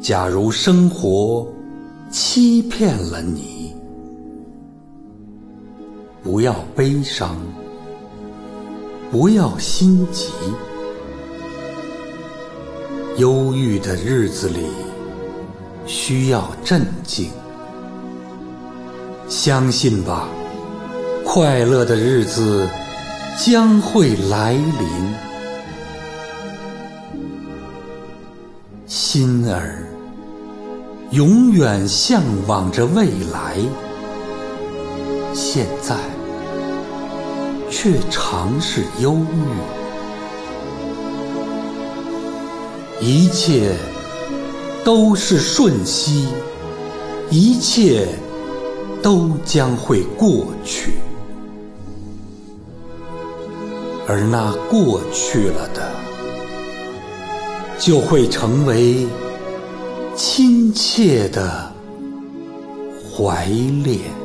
假如生活欺骗了你，不要悲伤，不要心急。忧郁的日子里需要镇静，相信吧，快乐的日子将会来临。心儿永远向往着未来，现在却常是忧郁。一切都是瞬息，一切都将会过去，而那过去了的，就会成为亲切的怀恋。